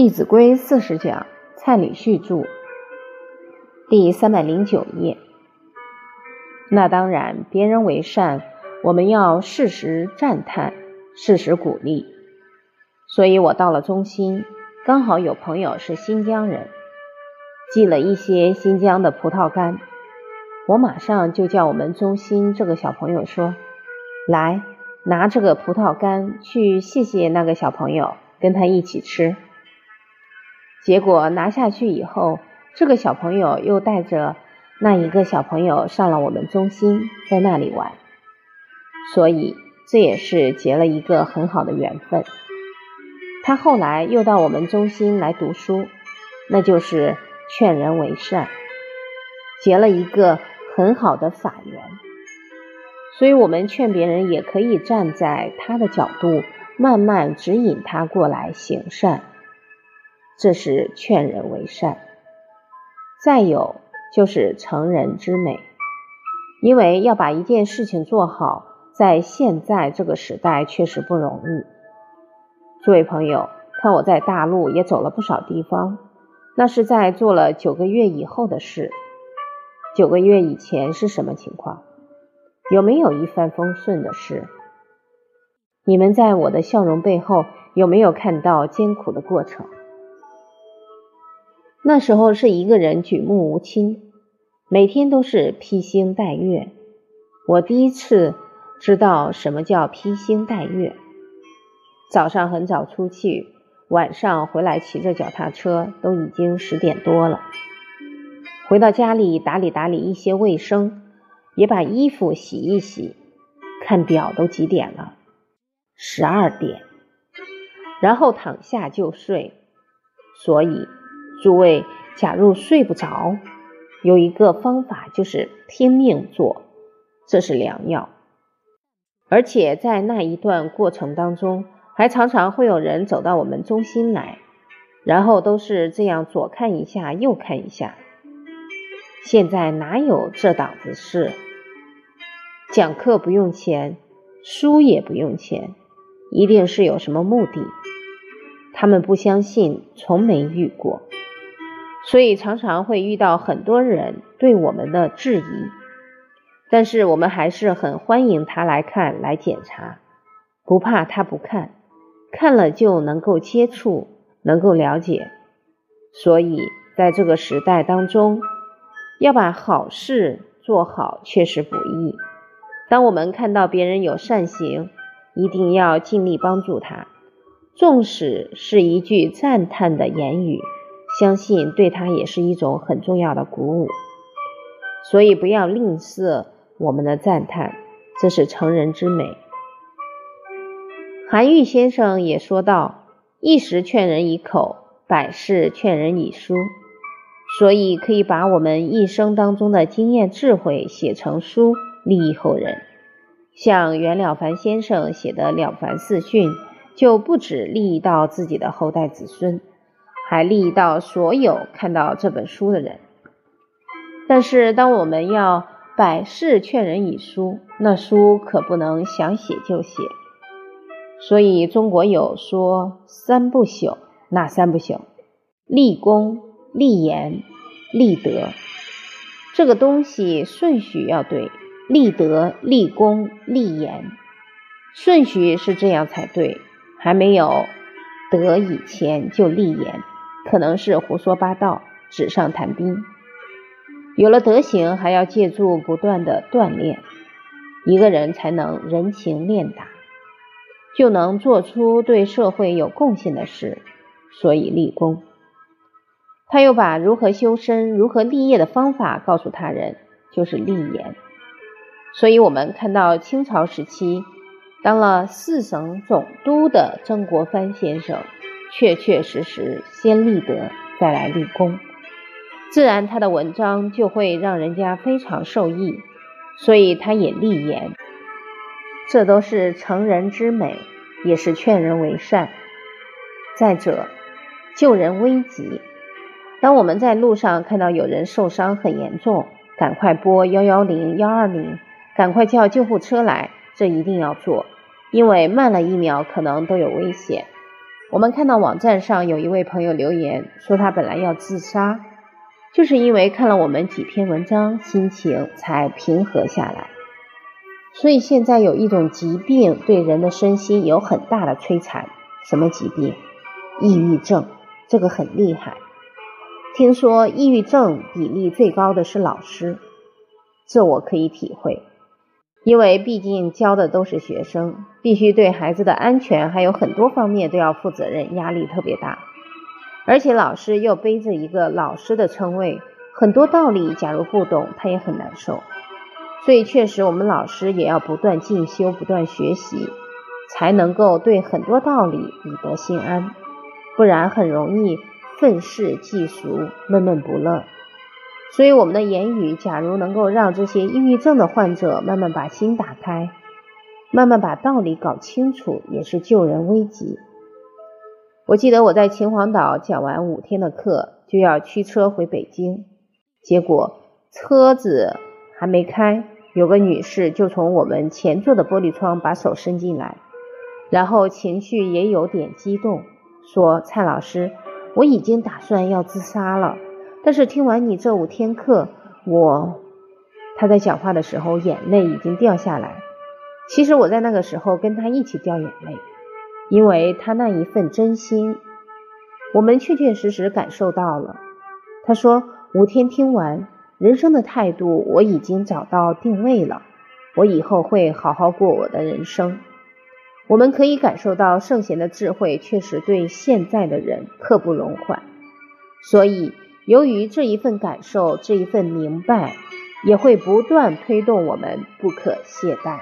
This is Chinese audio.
《弟子规》四十讲，蔡礼旭著，第三百零九页。那当然，别人为善，我们要适时赞叹，适时鼓励。所以我到了中心，刚好有朋友是新疆人，寄了一些新疆的葡萄干，我马上就叫我们中心这个小朋友说：“来，拿这个葡萄干去谢谢那个小朋友，跟他一起吃。”结果拿下去以后，这个小朋友又带着那一个小朋友上了我们中心，在那里玩，所以这也是结了一个很好的缘分。他后来又到我们中心来读书，那就是劝人为善，结了一个很好的法缘。所以，我们劝别人也可以站在他的角度，慢慢指引他过来行善。这是劝人为善，再有就是成人之美。因为要把一件事情做好，在现在这个时代确实不容易。诸位朋友，看我在大陆也走了不少地方，那是在做了九个月以后的事。九个月以前是什么情况？有没有一帆风顺的事？你们在我的笑容背后有没有看到艰苦的过程？那时候是一个人举目无亲，每天都是披星戴月。我第一次知道什么叫披星戴月。早上很早出去，晚上回来骑着脚踏车，都已经十点多了。回到家里打理打理一些卫生，也把衣服洗一洗，看表都几点了，十二点，然后躺下就睡。所以。诸位，假如睡不着，有一个方法就是拼命做，这是良药。而且在那一段过程当中，还常常会有人走到我们中心来，然后都是这样左看一下，右看一下。现在哪有这档子事？讲课不用钱，书也不用钱，一定是有什么目的。他们不相信，从没遇过。所以常常会遇到很多人对我们的质疑，但是我们还是很欢迎他来看、来检查，不怕他不看，看了就能够接触、能够了解。所以在这个时代当中，要把好事做好确实不易。当我们看到别人有善行，一定要尽力帮助他，纵使是一句赞叹的言语。相信对他也是一种很重要的鼓舞，所以不要吝啬我们的赞叹，这是成人之美。韩愈先生也说到：“一时劝人以口，百世劝人以书。”所以可以把我们一生当中的经验智慧写成书，利益后人。像袁了凡先生写的《了凡四训》，就不止利益到自己的后代子孙。还利益到所有看到这本书的人。但是，当我们要百世劝人以书，那书可不能想写就写。所以，中国有说三不朽，哪三不朽？立功、立言、立德。这个东西顺序要对，立德、立功、立言，顺序是这样才对。还没有德以前就立言。可能是胡说八道、纸上谈兵。有了德行，还要借助不断的锻炼，一个人才能人情练达，就能做出对社会有贡献的事。所以立功。他又把如何修身、如何立业的方法告诉他人，就是立言。所以，我们看到清朝时期当了四省总督的曾国藩先生。确确实实先立德，再来立功，自然他的文章就会让人家非常受益。所以他也立言，这都是成人之美，也是劝人为善。再者，救人危急。当我们在路上看到有人受伤很严重，赶快拨幺幺零、幺二零，赶快叫救护车来，这一定要做，因为慢了一秒可能都有危险。我们看到网站上有一位朋友留言说，他本来要自杀，就是因为看了我们几篇文章，心情才平和下来。所以现在有一种疾病对人的身心有很大的摧残，什么疾病？抑郁症，这个很厉害。听说抑郁症比例最高的是老师，这我可以体会，因为毕竟教的都是学生，必须对孩子的安全还有很多方面都要负责任，压力特别大。而且老师又背着一个老师的称谓，很多道理假如不懂，他也很难受。所以确实，我们老师也要不断进修、不断学习，才能够对很多道理以得心安，不然很容易。愤世嫉俗，闷闷不乐。所以，我们的言语，假如能够让这些抑郁症的患者慢慢把心打开，慢慢把道理搞清楚，也是救人危急。我记得我在秦皇岛讲完五天的课，就要驱车回北京，结果车子还没开，有个女士就从我们前座的玻璃窗把手伸进来，然后情绪也有点激动，说：“蔡老师。”我已经打算要自杀了，但是听完你这五天课，我他在讲话的时候眼泪已经掉下来。其实我在那个时候跟他一起掉眼泪，因为他那一份真心，我们确确实实感受到了。他说五天听完，人生的态度我已经找到定位了，我以后会好好过我的人生。我们可以感受到圣贤的智慧确实对现在的人刻不容缓，所以由于这一份感受，这一份明白，也会不断推动我们不可懈怠。